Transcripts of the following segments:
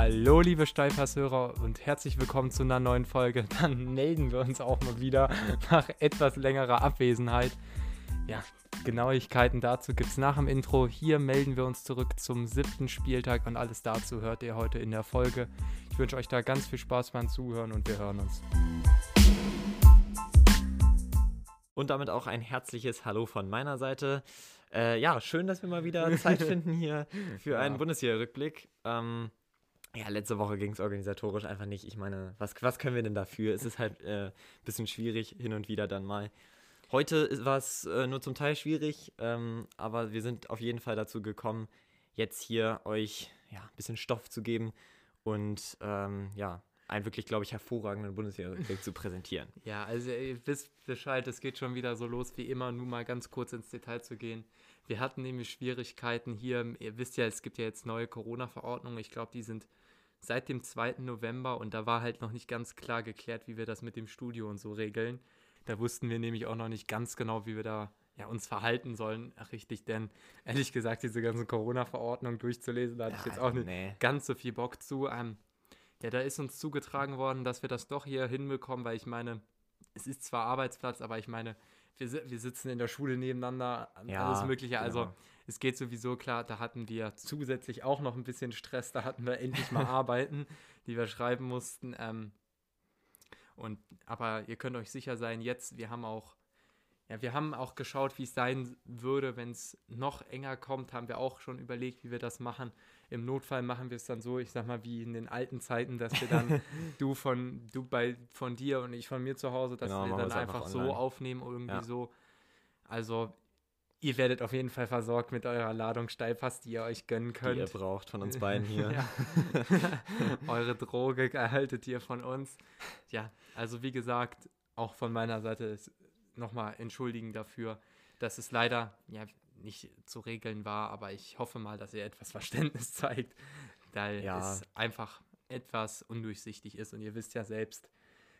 Hallo, liebe Steilpasshörer und herzlich willkommen zu einer neuen Folge. Dann melden wir uns auch mal wieder nach etwas längerer Abwesenheit. Ja, Genauigkeiten dazu gibt es nach dem Intro. Hier melden wir uns zurück zum siebten Spieltag und alles dazu hört ihr heute in der Folge. Ich wünsche euch da ganz viel Spaß beim Zuhören und wir hören uns. Und damit auch ein herzliches Hallo von meiner Seite. Äh, ja, schön, dass wir mal wieder Zeit finden hier für einen ja. Bundesliga-Rückblick. Ähm, ja, letzte Woche ging es organisatorisch einfach nicht. Ich meine, was, was können wir denn dafür? Es ist halt ein äh, bisschen schwierig, hin und wieder dann mal. Heute war es äh, nur zum Teil schwierig, ähm, aber wir sind auf jeden Fall dazu gekommen, jetzt hier euch ja, ein bisschen Stoff zu geben und ähm, ja, einen wirklich, glaube ich, hervorragenden Bundesliga-Rückblick zu präsentieren. Ja, also ihr wisst Bescheid, es geht schon wieder so los wie immer, nur mal ganz kurz ins Detail zu gehen. Wir hatten nämlich Schwierigkeiten hier, ihr wisst ja, es gibt ja jetzt neue Corona-Verordnungen, ich glaube, die sind seit dem 2. November und da war halt noch nicht ganz klar geklärt, wie wir das mit dem Studio und so regeln. Da wussten wir nämlich auch noch nicht ganz genau, wie wir da ja, uns verhalten sollen, Ach, richtig, denn ehrlich gesagt, diese ganzen Corona-Verordnungen durchzulesen, da hatte ja, ich jetzt auch nicht nee. ganz so viel Bock zu. Ähm, ja, da ist uns zugetragen worden, dass wir das doch hier hinbekommen, weil ich meine, es ist zwar Arbeitsplatz, aber ich meine, wir, wir sitzen in der Schule nebeneinander, ja, alles Mögliche. Also genau. es geht sowieso klar, da hatten wir zusätzlich auch noch ein bisschen Stress, da hatten wir endlich mal Arbeiten, die wir schreiben mussten. Ähm, und aber ihr könnt euch sicher sein, jetzt, wir haben auch, ja, wir haben auch geschaut, wie es sein würde, wenn es noch enger kommt, haben wir auch schon überlegt, wie wir das machen. Im Notfall machen wir es dann so, ich sag mal, wie in den alten Zeiten, dass wir dann du von du bei von dir und ich von mir zu Hause, dass genau, wir dann einfach, einfach so aufnehmen, irgendwie ja. so. Also ihr werdet auf jeden Fall versorgt mit eurer Ladung Steilpass, die ihr euch gönnen könnt. Die ihr braucht von uns beiden hier. Eure Droge erhaltet ihr von uns. Ja, also wie gesagt, auch von meiner Seite ist nochmal entschuldigen dafür, dass es leider, ja, nicht zu regeln war, aber ich hoffe mal, dass ihr etwas Verständnis zeigt, weil ja. es einfach etwas undurchsichtig ist und ihr wisst ja selbst,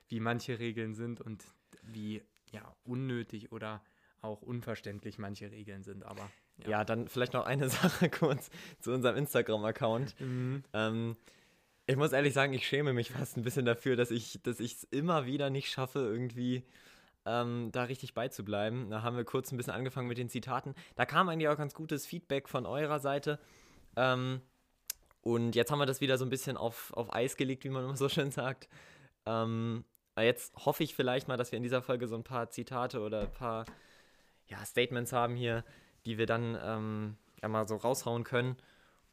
wie manche Regeln sind und wie ja unnötig oder auch unverständlich manche Regeln sind, aber ja. ja dann vielleicht noch eine Sache kurz zu unserem Instagram-Account. Mhm. Ähm, ich muss ehrlich sagen, ich schäme mich fast ein bisschen dafür, dass ich dass es immer wieder nicht schaffe, irgendwie ähm, da richtig beizubleiben. Da haben wir kurz ein bisschen angefangen mit den Zitaten. Da kam eigentlich auch ganz gutes Feedback von eurer Seite. Ähm, und jetzt haben wir das wieder so ein bisschen auf, auf Eis gelegt, wie man immer so schön sagt. Ähm, jetzt hoffe ich vielleicht mal, dass wir in dieser Folge so ein paar Zitate oder ein paar ja, Statements haben hier, die wir dann ähm, ja mal so raushauen können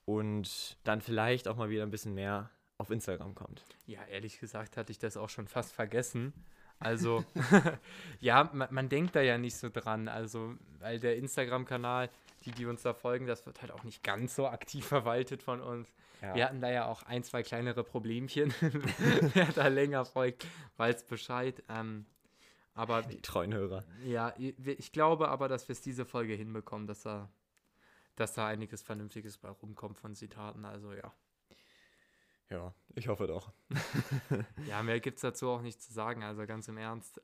und dann vielleicht auch mal wieder ein bisschen mehr auf Instagram kommt. Ja, ehrlich gesagt hatte ich das auch schon fast vergessen. Also, ja, man, man, denkt da ja nicht so dran. Also, weil der Instagram-Kanal, die, die uns da folgen, das wird halt auch nicht ganz so aktiv verwaltet von uns. Ja. Wir hatten da ja auch ein, zwei kleinere Problemchen. Wer da länger folgt, weiß Bescheid. Ähm, aber die treuen Hörer. Ja, ich glaube aber, dass wir es diese Folge hinbekommen, dass da, dass da einiges Vernünftiges bei rumkommt von Zitaten. Also ja. Ja, ich hoffe doch. ja, mehr gibt es dazu auch nicht zu sagen. Also ganz im Ernst,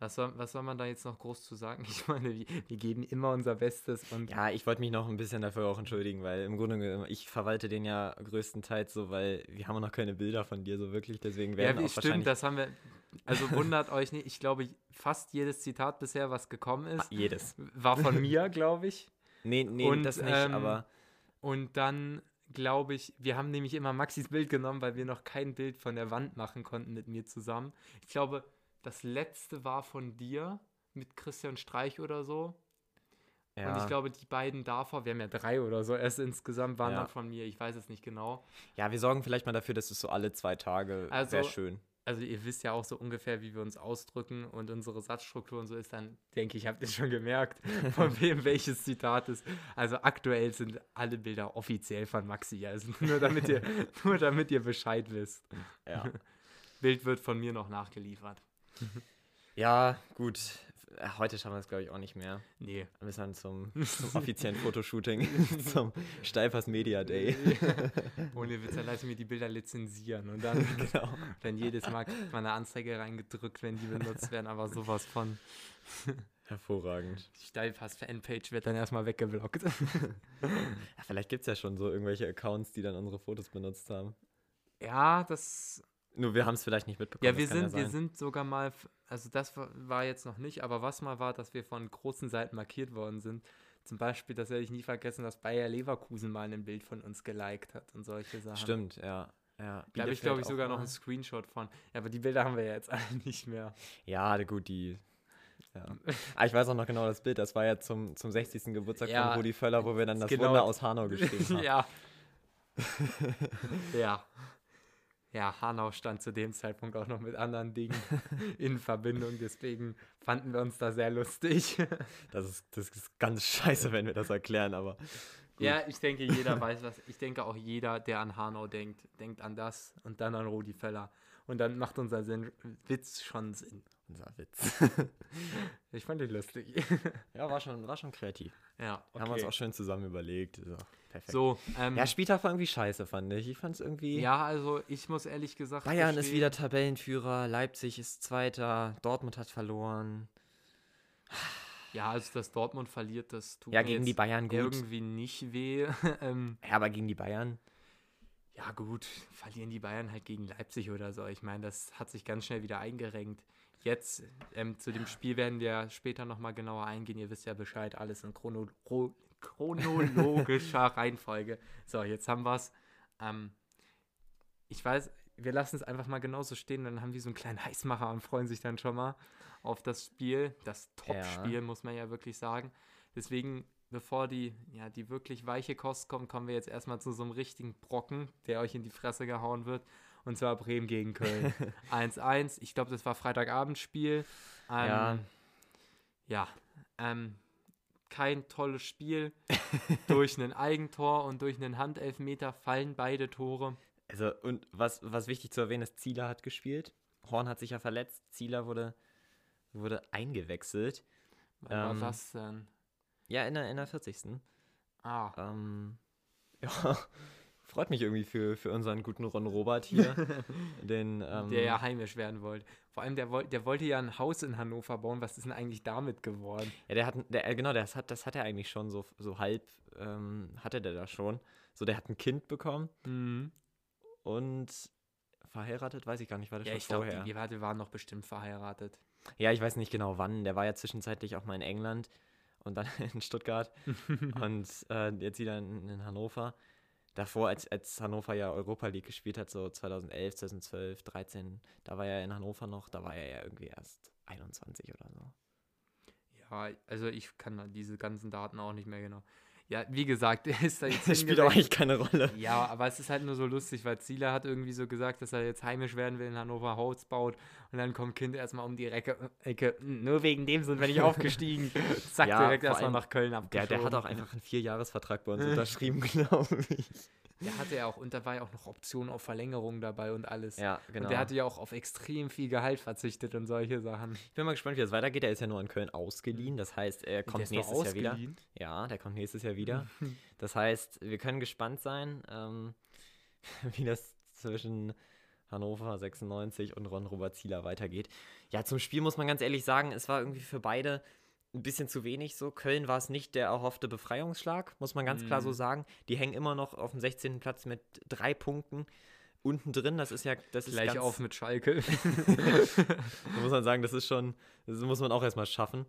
was soll, was soll man da jetzt noch groß zu sagen? Ich meine, wir, wir geben immer unser Bestes. Und ja, ich wollte mich noch ein bisschen dafür auch entschuldigen, weil im Grunde ich verwalte den ja größtenteils so, weil wir haben noch keine Bilder von dir so wirklich, deswegen werden ja, auch stimmt, das haben wir. Also wundert euch nicht, ich glaube, fast jedes Zitat bisher, was gekommen ist, ah, jedes. war von mir, glaube ich. Nee, nee, und, das nicht, ähm, aber. Und dann glaube ich, wir haben nämlich immer Maxis Bild genommen, weil wir noch kein Bild von der Wand machen konnten mit mir zusammen. Ich glaube, das letzte war von dir mit Christian Streich oder so. Ja. Und ich glaube, die beiden davor, wir haben ja drei oder so erst insgesamt, waren ja. dann von mir. Ich weiß es nicht genau. Ja, wir sorgen vielleicht mal dafür, dass es so alle zwei Tage also, wäre schön also ihr wisst ja auch so ungefähr, wie wir uns ausdrücken und unsere Satzstruktur und so ist, dann denke ich, habt ihr schon gemerkt, von wem welches Zitat ist. Also aktuell sind alle Bilder offiziell von Maxi, also nur damit ihr, nur damit ihr Bescheid wisst. Ja. Bild wird von mir noch nachgeliefert. Ja, gut. Heute schaffen wir es, glaube ich, auch nicht mehr. Nee. Wir müssen dann zum, zum offiziellen Fotoshooting, zum Steifers Media Day. Ohne Witz, dann lasse ich mir die Bilder lizenzieren und dann, genau. dann jedes Mal kriegt man eine Anzeige reingedrückt, wenn die benutzt werden, aber sowas von. Hervorragend. Die Steilpass-Fanpage wird dann erstmal weggeblockt. ja, vielleicht gibt es ja schon so irgendwelche Accounts, die dann unsere Fotos benutzt haben. Ja, das. Nur wir haben es vielleicht nicht mitbekommen. Ja, wir sind, ja wir sind sogar mal, also das war jetzt noch nicht, aber was mal war, dass wir von großen Seiten markiert worden sind. Zum Beispiel, das werde ich nie vergessen, dass Bayer Leverkusen mal ein Bild von uns geliked hat und solche Sachen. Stimmt, ja. Ja, da habe ich, glaube ich, sogar noch einen Screenshot von. Ja, aber die Bilder haben wir ja jetzt alle nicht mehr. Ja, gut, die. Ja. ah, ich weiß auch noch genau das Bild. Das war ja zum, zum 60. Geburtstag ja, von Rudi Völler, wo wir dann das genau. Wunder aus Hanau geschrieben haben. ja. ja. Ja, Hanau stand zu dem Zeitpunkt auch noch mit anderen Dingen in Verbindung, deswegen fanden wir uns da sehr lustig. das, ist, das ist ganz scheiße, wenn wir das erklären, aber Gut. Ja, ich denke, jeder weiß was. Ich denke auch jeder, der an Hanau denkt, denkt an das und dann an Rudi Feller. Und dann macht unser Sinn, Witz schon Sinn. Unser Witz. ich fand den lustig. ja, war schon, war schon kreativ. Ja, okay. Haben wir uns auch schön zusammen überlegt. So, perfekt. So, ähm, ja, Spieltag war irgendwie scheiße, fand ich. Ich fand es irgendwie. Ja, also ich muss ehrlich gesagt. Bayern verstehen. ist wieder Tabellenführer, Leipzig ist Zweiter, Dortmund hat verloren. Ja, also dass Dortmund verliert, das tut ja, gegen die Bayern gut. irgendwie nicht weh. ähm, ja, aber gegen die Bayern? Ja, gut, verlieren die Bayern halt gegen Leipzig oder so. Ich meine, das hat sich ganz schnell wieder eingerenkt. Jetzt ähm, zu dem Spiel werden wir später nochmal genauer eingehen. Ihr wisst ja Bescheid, alles in Chrono chronologischer Reihenfolge. So, jetzt haben wir es. Ähm, ich weiß, wir lassen es einfach mal genauso stehen, dann haben die so einen kleinen Heißmacher und freuen sich dann schon mal auf das Spiel, das Top-Spiel, ja. muss man ja wirklich sagen. Deswegen, bevor die, ja, die wirklich weiche Kost kommt, kommen wir jetzt erstmal zu so einem richtigen Brocken, der euch in die Fresse gehauen wird. Und zwar Bremen gegen Köln. 1-1. Ich glaube, das war Freitagabendspiel. Ähm, ja. Ja. Ähm, kein tolles Spiel. durch ein Eigentor und durch einen Handelfmeter fallen beide Tore. Also, und was, was wichtig zu erwähnen ist, Zieler hat gespielt. Horn hat sich ja verletzt. Zieler wurde wurde eingewechselt. Wann ähm, war das denn? Ja, in der, in der 40. Ah. Ähm, ja, freut mich irgendwie für, für unseren guten Ron Robert hier. den, ähm, der ja heimisch werden wollte. Vor allem, der, der wollte ja ein Haus in Hannover bauen. Was ist denn eigentlich damit geworden? Ja, der hat, der, äh, genau, das hat, das hat er eigentlich schon so, so halb, ähm, hatte der da schon. So, der hat ein Kind bekommen. Mhm. Und verheiratet, weiß ich gar nicht, war das ja, schon ich vorher? Ja, ich glaube, die waren noch bestimmt verheiratet. Ja, ich weiß nicht genau wann. Der war ja zwischenzeitlich auch mal in England und dann in Stuttgart und äh, jetzt wieder in, in, Hannover. Davor, als, als Hannover ja Europa League gespielt hat, so 2011, 2012, 13, da war er in Hannover noch, da war er ja irgendwie erst 21 oder so. Ja, also ich kann diese ganzen Daten auch nicht mehr genau. Ja, wie gesagt, er ist da jetzt. Das spielt auch eigentlich keine Rolle. Ja, aber es ist halt nur so lustig, weil Zieler hat irgendwie so gesagt, dass er jetzt heimisch werden will in Hannover Holz baut. Und dann kommt Kind erstmal um die Ecke, Ecke. Nur wegen dem sind wir nicht aufgestiegen. Zack, ja, direkt erstmal nach Köln abgeschoben. Der, der hat auch einfach einen Vierjahresvertrag bei uns unterschrieben, glaube ich. Der hatte ja auch, und da war ja auch noch Option auf Verlängerung dabei und alles. Ja, genau. Und der hatte ja auch auf extrem viel Gehalt verzichtet und solche Sachen. Ich bin mal gespannt, wie das weitergeht. Er ist ja nur in Köln ausgeliehen. Das heißt, er kommt nächstes Jahr wieder. Ja, der kommt nächstes Jahr wieder. das heißt, wir können gespannt sein, ähm, wie das zwischen Hannover 96 und Ron Robert Zieler weitergeht. Ja, zum Spiel muss man ganz ehrlich sagen, es war irgendwie für beide ein bisschen zu wenig so. Köln war es nicht der erhoffte Befreiungsschlag, muss man ganz mm. klar so mhm. sagen. Die hängen immer noch auf dem 16. Platz mit drei Punkten. Unten drin, das ist ja. Das Gleich ist auf mit Schalke. da muss man sagen, das ist schon, das muss man auch erstmal schaffen.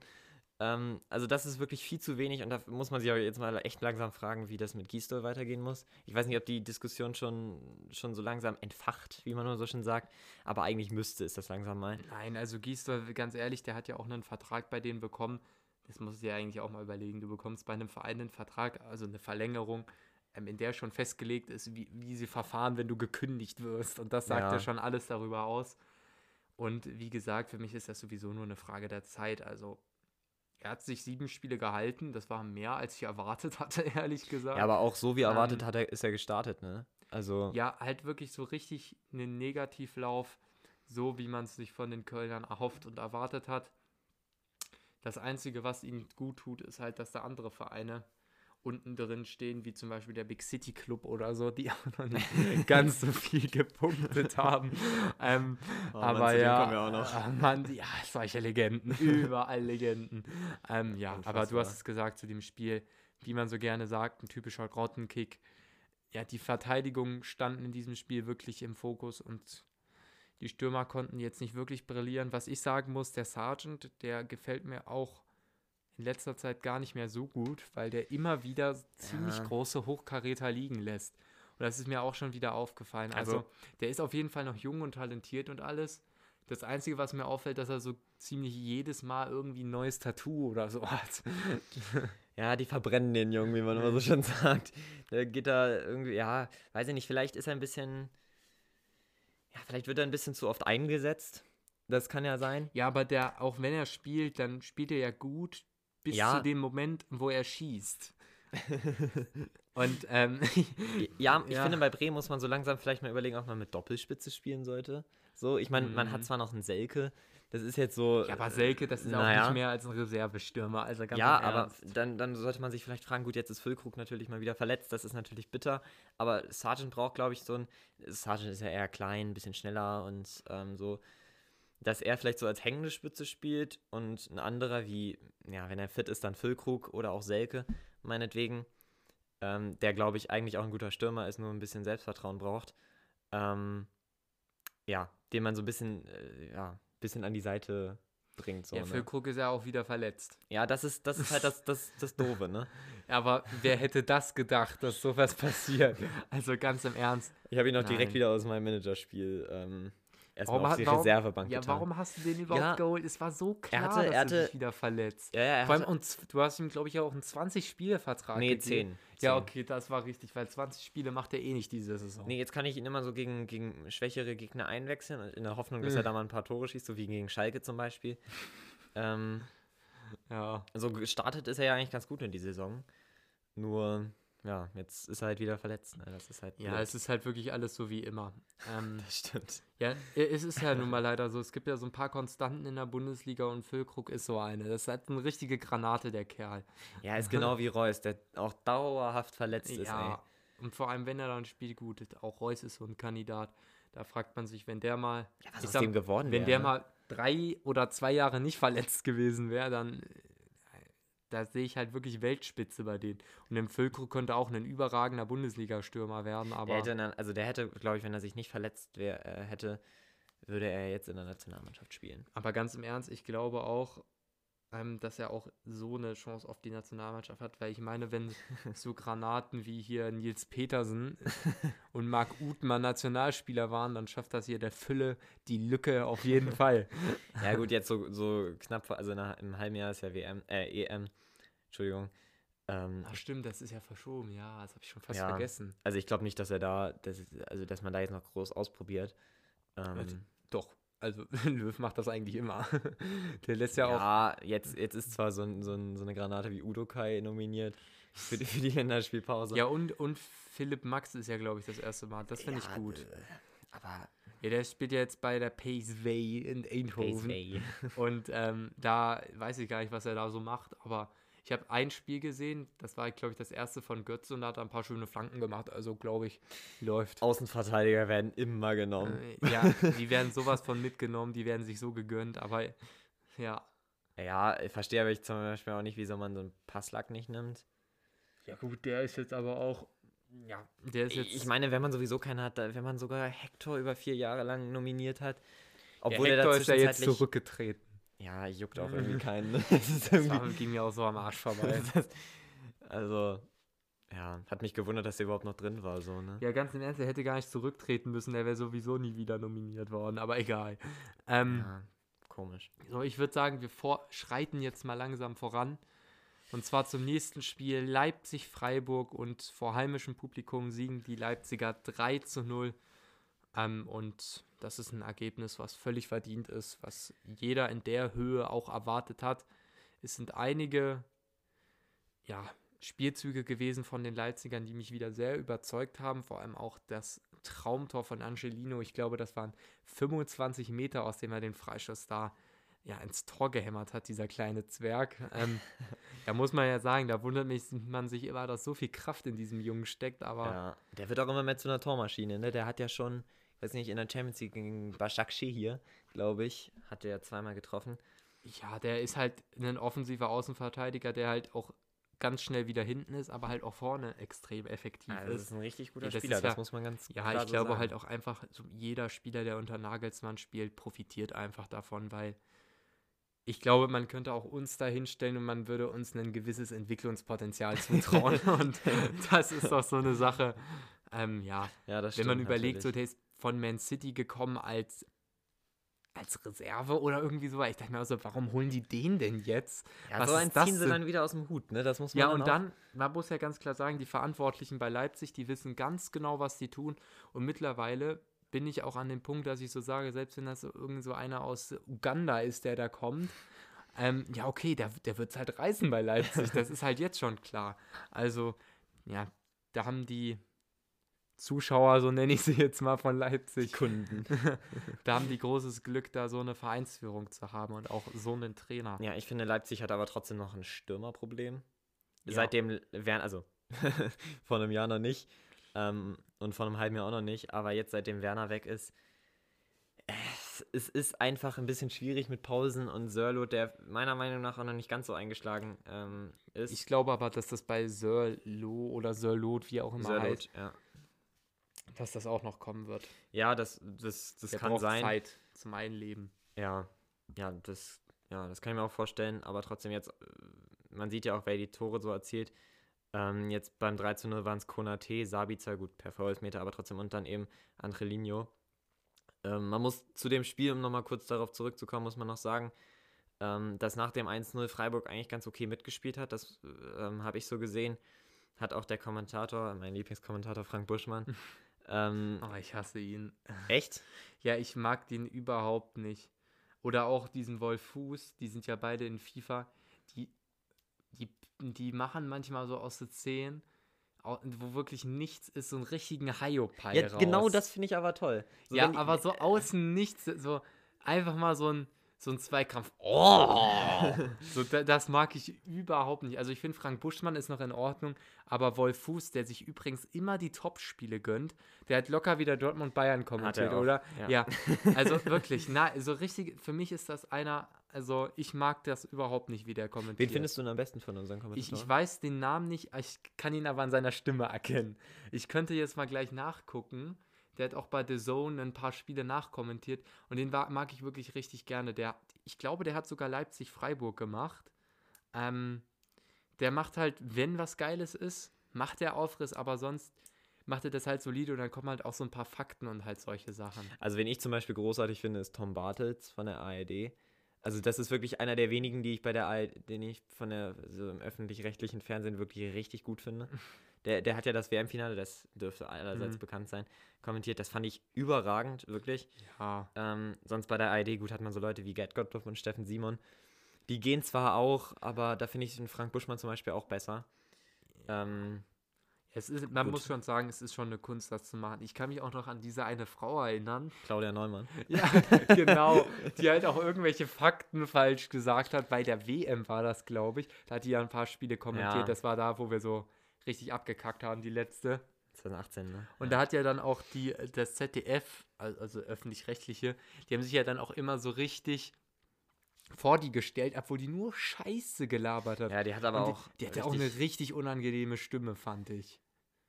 Ähm, also das ist wirklich viel zu wenig und da muss man sich aber jetzt mal echt langsam fragen, wie das mit Gisdol weitergehen muss. Ich weiß nicht, ob die Diskussion schon, schon so langsam entfacht, wie man nur so schön sagt, aber eigentlich müsste es das langsam mal. Nein, also Gisdol, ganz ehrlich, der hat ja auch einen Vertrag bei denen bekommen. Das musst du dir eigentlich auch mal überlegen. Du bekommst bei einem Verein einen Vertrag, also eine Verlängerung, ähm, in der schon festgelegt ist, wie, wie sie verfahren, wenn du gekündigt wirst. Und das sagt ja. ja schon alles darüber aus. Und wie gesagt, für mich ist das sowieso nur eine Frage der Zeit. Also er hat sich sieben Spiele gehalten. Das war mehr, als ich erwartet hatte, ehrlich gesagt. Ja, aber auch so wie erwartet ähm, hat er, ist er gestartet, ne? Also. Ja, halt wirklich so richtig einen Negativlauf, so wie man es sich von den Kölnern erhofft und erwartet hat. Das Einzige, was ihnen gut tut, ist halt, dass da andere Vereine unten drin stehen, wie zum Beispiel der Big City Club oder so, die auch noch nicht ganz so viel gepunktet haben. Ähm, oh, aber ja, äh, man, ja, solche Legenden, überall Legenden. Ähm, ja, Unfassbar. aber du hast es gesagt zu dem Spiel, wie man so gerne sagt, ein typischer Grottenkick. ja, die Verteidigung standen in diesem Spiel wirklich im Fokus und die Stürmer konnten jetzt nicht wirklich brillieren. Was ich sagen muss, der Sergeant, der gefällt mir auch in letzter Zeit gar nicht mehr so gut, weil der immer wieder ziemlich Ja. große Hochkaräter liegen lässt. Und das ist mir auch schon wieder aufgefallen. Also, Also- der ist auf jeden Fall noch jung und talentiert und alles. Das Einzige, was mir auffällt, dass er so ziemlich jedes Mal irgendwie ein neues Tattoo oder so hat. Ja, die verbrennen den Jungen, wie man immer so schön sagt. Der geht da irgendwie, ja, weiß ich nicht, vielleicht ist er ein bisschen, ja, vielleicht wird er ein bisschen zu oft eingesetzt. Das kann ja sein. Ja, aber der, auch wenn er spielt, dann spielt er ja gut bis Ja. zu dem Moment, wo er schießt. und ähm, Ja, ich Ja. finde, bei Bremen muss man so langsam vielleicht mal überlegen, ob man mit Doppelspitze spielen sollte. So, ich meine, man hat Mhm. zwar noch einen Selke, das ist jetzt so. ja, aber Selke, das ist auch naja. nicht mehr als ein Reservestürmer. Also ganz ja, aber dann, dann sollte man sich vielleicht fragen, gut, jetzt ist Füllkrug natürlich mal wieder verletzt, das ist natürlich bitter, aber Sargent braucht, glaube ich, so ein, Sargent ist ja eher klein, ein bisschen schneller und ähm, so, dass er vielleicht so als hängende Spitze spielt und ein anderer wie, ja, wenn er fit ist, dann Füllkrug oder auch Selke, meinetwegen, ähm, der, glaube ich, eigentlich auch ein guter Stürmer ist, nur ein bisschen Selbstvertrauen braucht, ähm, ja, den man so ein bisschen, äh, ja, bisschen an die Seite bringt, so, ja, ne? Füllkrug ist ja auch wieder verletzt. Ja, das ist, das ist halt das, das, das Doofe, ne? Aber wer hätte das gedacht, dass sowas passiert? Also ganz im Ernst. Ich habe ihn auch direkt Nein. wieder aus meinem Managerspiel ähm, erstmal Warum auf die warum- Reservebank Ja, getan. warum hast du den überhaupt Ja. geholt? Es war so klar, hatte- er dass er hatte- sich wieder verletzt. Ja, ja, er Vor allem, hatte, und du hast ihm, glaube ich, auch einen 20-Spiele-Vertrag nee, gegeben. 10. Ja, okay, das war richtig, weil 20 Spiele macht er eh nicht diese Saison. Nee, jetzt kann ich ihn immer so gegen, gegen schwächere Gegner einwechseln, in der Hoffnung, dass Mhm. er da mal ein paar Tore schießt, so wie gegen Schalke zum Beispiel. Ähm, Ja. also gestartet ist er ja eigentlich ganz gut in die Saison. Nur, ja, jetzt ist er halt wieder verletzt. Ne? Das ist halt. Ja, blöd. es ist halt wirklich alles so wie immer. Ähm, das stimmt. ja, es ist ja nun mal leider so. Es gibt ja so ein paar Konstanten in der Bundesliga und Füllkrug ist so eine. Das ist halt eine richtige Granate, der Kerl. Ja, ist genau wie Reus, der auch dauerhaft verletzt ist. Ja, und vor allem, wenn er dann spielt, gut. Auch Reus ist so ein Kandidat. Da fragt man sich, wenn der mal, Ja, was aus sag, dem geworden wenn wäre. der ne? mal drei oder zwei Jahre nicht verletzt gewesen wäre, dann äh, da sehe ich halt wirklich Weltspitze bei denen. Und im Füllkrug könnte auch ein überragender Bundesliga-Stürmer werden, aber dann, also der hätte, glaube ich, wenn er sich nicht verletzt wär, äh, hätte, würde er jetzt in der Nationalmannschaft spielen. Aber ganz im Ernst, ich glaube auch, ähm, dass er auch so eine Chance auf die Nationalmannschaft hat, weil ich meine, wenn so Granaten wie hier Nils Petersen und Marc Uthmann Nationalspieler waren, dann schafft das hier der Fülle die Lücke auf jeden Fall. Ja gut, jetzt so, so knapp, vor- also nach, im halben Jahr ist ja WM, äh, EM, Entschuldigung. Ähm, Ach stimmt, das ist ja verschoben, ja, das habe ich schon fast Ja. vergessen. also ich glaube nicht, dass er da, dass, also dass man da jetzt noch groß ausprobiert. Ähm, Doch, also Löw macht das eigentlich immer. der lässt ja, auch. ja, jetzt, jetzt ist zwar so, ein, so, ein, so eine Granate wie Udokai nominiert für die, für die Länderspielpause. Ja, und, und Philipp Max ist ja, glaube ich, das erste Mal. Das finde ich Ja, gut. äh, Aber Ja, der spielt ja jetzt bei der Paceway in Eindhoven. Paceway. Und ähm, da weiß ich gar nicht, was er da so macht, aber ich habe ein Spiel gesehen, das war, glaube ich, das erste von Götze und da hat er ein paar schöne Flanken gemacht. Also, glaube ich, läuft. Außenverteidiger werden immer genommen. Äh, ja, die werden sowas von mitgenommen, die werden sich so gegönnt, aber ja. Ja, ich verstehe aber ich zum Beispiel auch nicht, wieso man so einen Passlack nicht nimmt. Ja, gut, der ist jetzt aber auch. Ja, der ist jetzt. Ich meine, wenn man sowieso keinen hat, wenn man sogar Hector über vier Jahre lang nominiert hat, obwohl Hector er ist ja jetzt zurückgetreten. Ja, juckt auch Mhm. irgendwie keinen. ne? Das ist Das irgendwie, war, ging mir auch so am Arsch vorbei. also, ja, hat mich gewundert, dass er überhaupt noch drin war, so, ne? Ja, ganz im Ernst, er hätte gar nicht zurücktreten müssen, der wäre sowieso nie wieder nominiert worden, aber egal. Ähm, Ja, komisch. So, ich würde sagen, wir vor schreiten jetzt mal langsam voran. Und zwar zum nächsten Spiel Leipzig-Freiburg und vor heimischem Publikum siegen die Leipziger 3 zu 0. Ähm, und das ist ein Ergebnis, was völlig verdient ist, was jeder in der Höhe auch erwartet hat. Es sind einige ja, Spielzüge gewesen von den Leipzigern, die mich wieder sehr überzeugt haben. Vor allem auch das Traumtor von Angelino. Ich glaube, das waren 25 Meter, aus dem er den Freischuss da ja, ins Tor gehämmert hat, dieser kleine Zwerg. Ähm, da muss man ja sagen, da wundert mich, man sich immer, dass so viel Kraft in diesem Jungen steckt, aber Ja, der wird auch immer mehr zu einer Tormaschine, ne? Der hat ja schon, weiß nicht, in der Champions League gegen Başakşehir hier, glaube ich, hat er ja zweimal getroffen. ja, der ist halt ein offensiver Außenverteidiger, der halt auch ganz schnell wieder hinten ist, aber halt auch vorne extrem effektiv Also das ist. ist ein richtig guter Ja, das Spieler, ist ja- das muss man ganz Ja, klar ich so glaube sagen. halt auch einfach, so jeder Spieler, der unter Nagelsmann spielt, profitiert einfach davon, weil ich glaube, man könnte auch uns da hinstellen und man würde uns ein gewisses Entwicklungspotenzial zutrauen. und das ist doch so eine Sache. Ähm, ja, Ja, wenn man überlegt, so natürlich. der ist von Man City gekommen als, als Reserve oder irgendwie so. Ich dachte mir also, warum holen die den denn jetzt? ja, was so einen das ziehen sie denn? dann wieder aus dem Hut, ne? Das muss man Ja, und dann, man muss ja ganz klar sagen, die Verantwortlichen bei Leipzig, die wissen ganz genau, was die tun. Und mittlerweile bin ich auch an dem Punkt, dass ich so sage, selbst wenn das so irgend so einer aus Uganda ist, der da kommt, ähm, ja, okay, der, der wird es halt reißen bei Leipzig. Das ist halt jetzt schon klar. Also, ja, da haben die Zuschauer, so nenne ich sie jetzt mal von Leipzig, Kunden. da haben die großes Glück, da so eine Vereinsführung zu haben und auch so einen Trainer. Ja, ich finde, Leipzig hat aber trotzdem noch ein Stürmerproblem. Ja. Seitdem Werner, also vor einem Jahr noch nicht ähm, und vor einem halben Jahr auch noch nicht, aber jetzt seitdem Werner weg ist, es, es ist einfach ein bisschen schwierig mit Pausen und Sörlo, der meiner Meinung nach auch noch nicht ganz so eingeschlagen ähm, ist. Ich glaube aber, dass das bei Sörlo oder Sörlot, wie auch immer Sörlot, heißt, ja. Dass das auch noch kommen wird. Ja, das, das, das Der kann braucht sein. Zeit zum Einleben. Ja, ja, das, ja, das kann ich mir auch vorstellen, aber trotzdem jetzt, äh, man sieht ja auch, wer die Tore so erzielt. Ähm, jetzt beim 3 zu 0 waren es Konate, Sabitzer, gut, per Foulsmeter, aber trotzdem und dann eben Angelino. Ähm, man muss zu dem Spiel, um nochmal kurz darauf zurückzukommen, muss man noch sagen, ähm, dass nach dem 1-0 Freiburg eigentlich ganz okay mitgespielt hat. Das ähm, habe ich so gesehen. Hat auch der Kommentator, mein Lieblingskommentator Frank Buschmann. ähm, Oh, ich hasse ihn. echt? Ja, ich mag den überhaupt nicht. Oder auch diesen Wolf Fuß, die sind ja beide in FIFA. Die, die, die machen manchmal so aus 10, au- wo wirklich nichts ist, so einen richtigen Haiopai Ja, genau raus. das finde ich aber toll. So, ja, aber so außen nichts, so einfach mal so ein, so ein Zweikampf. Oh! so, da, das mag ich überhaupt nicht. Also ich finde, Frank Buschmann ist noch in Ordnung, aber Wolf Fuß, der sich übrigens immer die Top-Spiele gönnt, der hat locker wieder Dortmund-Bayern kommentiert, oder? ja. Ja. also wirklich, na, so richtig, für mich ist das einer, also ich mag das überhaupt nicht, wie der kommentiert. Wen findest du denn am besten von unseren Ich, Kommentatoren? ich weiß den Namen nicht, ich kann ihn aber an seiner Stimme erkennen. Ich könnte jetzt mal gleich nachgucken. Der hat auch bei The Zone ein paar Spiele nachkommentiert und den war, mag ich wirklich richtig gerne. Der, ich glaube, der hat sogar Leipzig-Freiburg gemacht. Ähm, der macht halt, wenn was Geiles ist, macht der Aufriss, aber sonst macht er das halt solide und dann kommen halt auch so ein paar Fakten und halt solche Sachen. Also, wen ich zum Beispiel großartig finde, ist Tom Bartels von der ARD. Also, das ist wirklich einer der wenigen, die ich bei der ARD, den ich von der, so im öffentlich-rechtlichen Fernsehen wirklich richtig gut finde. Der, der hat ja das WM-Finale, das dürfte allerseits Mhm. bekannt sein, kommentiert. Das fand ich überragend, wirklich. Ja. Ähm, sonst bei der ARD, gut, hat man so Leute wie Gerd Gottlob und Steffen Simon. Die gehen zwar auch, aber da finde ich den Frank Buschmann zum Beispiel auch besser. Ähm, Es ist, man Gut. muss schon sagen, es ist schon eine Kunst, das zu machen. Ich kann mich auch noch an diese eine Frau erinnern. Claudia Neumann. Ja, genau. Die halt auch irgendwelche Fakten falsch gesagt hat. Bei der WM war das, glaube ich. Da hat die ja ein paar Spiele kommentiert. Ja. Das war da, wo wir so richtig abgekackt haben, die letzte. 2018, ne? Und da hat ja dann auch die, das ZDF, al- also öffentlich-rechtliche, die haben sich ja dann auch immer so richtig vor die gestellt, obwohl die nur Scheiße gelabert hat. Ja, die hat aber Und auch. die, die hat ja auch eine richtig unangenehme Stimme, fand ich.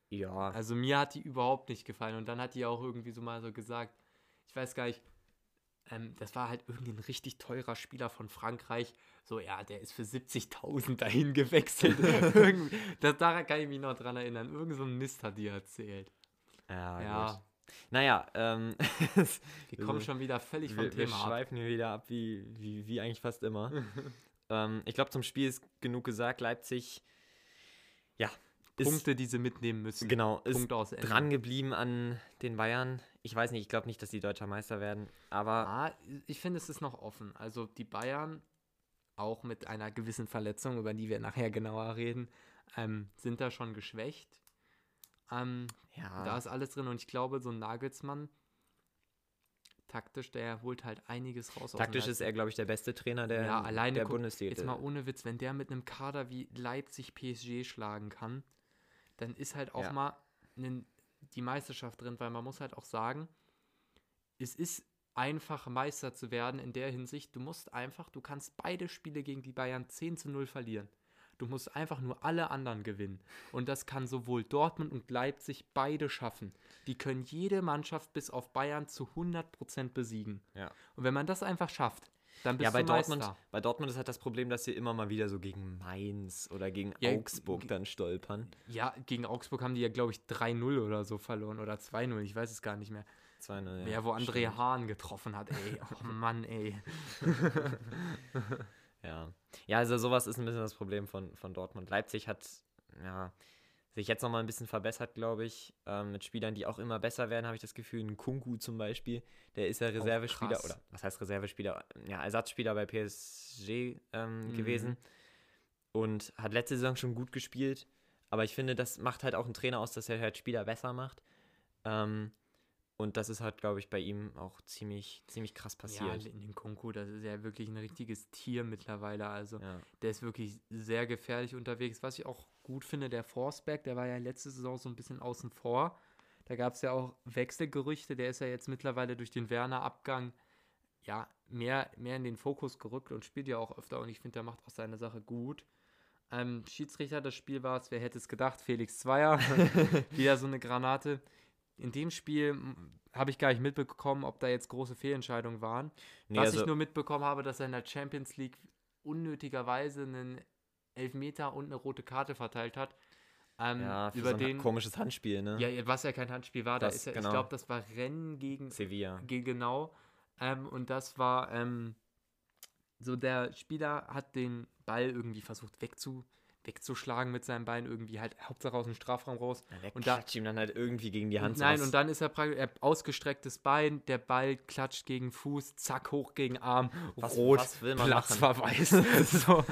Ja, Also mir hat die überhaupt nicht gefallen. Und dann hat die auch irgendwie so mal so gesagt, ich weiß gar nicht, ähm, das war halt irgendwie ein richtig teurer Spieler von Frankreich. So, ja, der ist für 70.000 dahin gewechselt. Das, daran kann ich mich noch dran erinnern. Irgend so ein Mist hat die erzählt. ja, Ja, gut. Naja, ähm, wir kommen schon wieder völlig vom wir, wir Thema ab. schweifen hier wieder ab, wie, wie, wie eigentlich fast immer. ähm, ich glaube, zum Spiel ist genug gesagt. Leipzig, ja, ist, Punkte, die sie mitnehmen müssen. genau, ist Punkt aus Ende. dran geblieben an den Bayern. Ich weiß nicht, ich glaube nicht, dass die deutscher Meister werden, aber Ah, ich finde, es ist noch offen. Also die Bayern, auch mit einer gewissen Verletzung, über die wir nachher genauer reden, ähm, sind da schon geschwächt. Ähm, ja, Da ist alles drin und ich glaube, so ein Nagelsmann, taktisch, der holt halt einiges raus. taktisch ist er, glaube ich, der beste Trainer der, Ja, alleine der guck- Bundesliga. Jetzt mal ohne Witz, wenn der mit einem Kader wie Leipzig PSG schlagen kann, dann ist halt auch Ja. mal nen- die Meisterschaft drin, weil man muss halt auch sagen, es ist einfach Meister zu werden in der Hinsicht, du musst einfach, du kannst beide Spiele gegen die Bayern 10 zu 0 verlieren. Du musst einfach nur alle anderen gewinnen. Und das kann sowohl Dortmund und Leipzig beide schaffen. Die können jede Mannschaft bis auf Bayern zu 100% besiegen. Ja. Und wenn man das einfach schafft, dann bist Ja, bei du Meister. Dortmund, bei Dortmund ist halt das Problem, dass sie immer mal wieder so gegen Mainz oder gegen Ja, Augsburg dann stolpern. Ja, gegen Augsburg haben die ja, glaube ich, 3-0 oder so verloren oder 2-0, ich weiß es gar nicht mehr. 2-0, Ja, wo André stimmt. Hahn getroffen hat, ey. Oh Mann, ey. Ja. ja, also sowas ist ein bisschen das Problem von, von Dortmund. Leipzig hat ja, sich jetzt nochmal ein bisschen verbessert, glaube ich. Ähm, mit Spielern, die auch immer besser werden, habe ich das Gefühl. Ein Kunku zum Beispiel, der ist ja Reservespieler, oder was heißt Reservespieler? Ja, Ersatzspieler bei PSG ähm, Mhm. gewesen. Und hat letzte Saison schon gut gespielt. Aber ich finde, das macht halt auch ein Trainer aus, dass er halt Spieler besser macht. Ähm, und das ist halt, glaube ich, bei ihm auch ziemlich, ziemlich krass Ja, passiert. in den Kunku, das ist ja wirklich ein richtiges Tier mittlerweile. Also, Ja. der ist wirklich sehr gefährlich unterwegs. Was ich auch gut finde, der Forsberg, der war ja letzte Saison so ein bisschen außen vor. Da gab es ja auch Wechselgerüchte. Der ist ja jetzt mittlerweile durch den Werner-Abgang ja mehr, mehr in den Fokus gerückt und spielt ja auch öfter. Und ich finde, der macht auch seine Sache gut. Ähm, Schiedsrichter des Spiels war es, wer hätte es gedacht, Felix Zweier. Wieder so eine Granate. In dem Spiel habe ich gar nicht mitbekommen, ob da jetzt große Fehlentscheidungen waren. Nee, Was also- ich nur mitbekommen habe, dass er in der Champions League unnötigerweise einen Elfmeter und eine rote Karte verteilt hat. Ähm, Ja, für über so ein den, komisches Handspiel, ne? ja, was ja kein Handspiel war, Das- da ist ja, genau. ich glaube, das war Rennen gegen, Sevilla. gegen genau. Ähm, und das war ähm, so, der Spieler hat den Ball irgendwie versucht wegzu, wegzuschlagen mit seinem Bein, irgendwie halt Hauptsache aus dem Strafraum raus. Ja, Und da- klatscht ihm dann halt irgendwie gegen die Hand. Nein, sowas- und dann ist er praktisch er ausgestrecktes Bein, der Ball klatscht gegen Fuß, zack, hoch gegen Arm, Was- rot, was will man Platzverweis. so,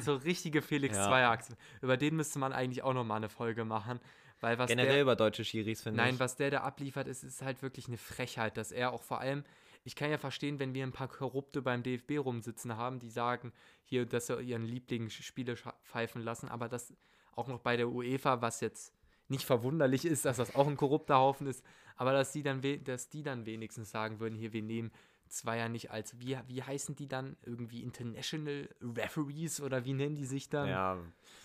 so richtige Felix Ja. Zweiachse. Über den müsste man eigentlich auch nochmal eine Folge machen. Weil was Generell der, über deutsche Schiris, finde Nein, ich. was der da abliefert, ist, ist halt wirklich eine Frechheit, dass er auch vor allem, ich kann ja verstehen, wenn wir ein paar Korrupte beim DFB rumsitzen haben, die sagen, hier, dass sie ihren Lieblingsspiele pfeifen lassen, aber das auch noch bei der UEFA, was jetzt nicht verwunderlich ist, dass das auch ein korrupter Haufen ist, aber dass die dann, dass die dann wenigstens sagen würden, hier, wir nehmen Zweier nicht als, wie, wie heißen die dann? Irgendwie International Referees oder wie nennen die sich dann? ja,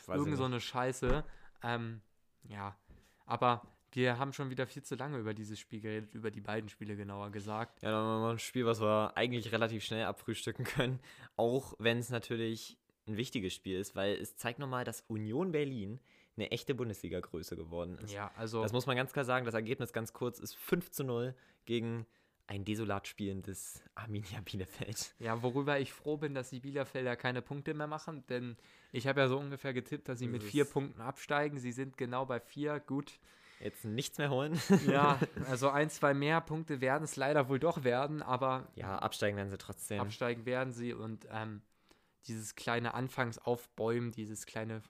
Irgend so eine Scheiße. Ähm, ja, aber wir haben schon wieder viel zu lange über dieses Spiel geredet, über die beiden Spiele genauer gesagt. Ja, dann haben wir mal ein Spiel, was wir eigentlich relativ schnell abfrühstücken können. Auch wenn es natürlich ein wichtiges Spiel ist, weil es zeigt nochmal, dass Union Berlin eine echte Bundesliga-Größe geworden ist. Ja, also Das muss man ganz klar sagen. Das Ergebnis ganz kurz ist 5 zu 0 gegen ein desolat spielendes Arminia Bielefeld. Ja, worüber ich froh bin, dass die Bielefelder keine Punkte mehr machen, denn ich habe ja so ungefähr getippt, dass sie mit vier Punkten absteigen. Sie sind genau bei vier, gut. Jetzt nichts mehr holen. Ja, also ein, zwei mehr Punkte werden es leider wohl doch werden, aber ja, absteigen werden sie trotzdem. absteigen werden sie und ähm, dieses kleine Anfangsaufbäumen, dieses kleine,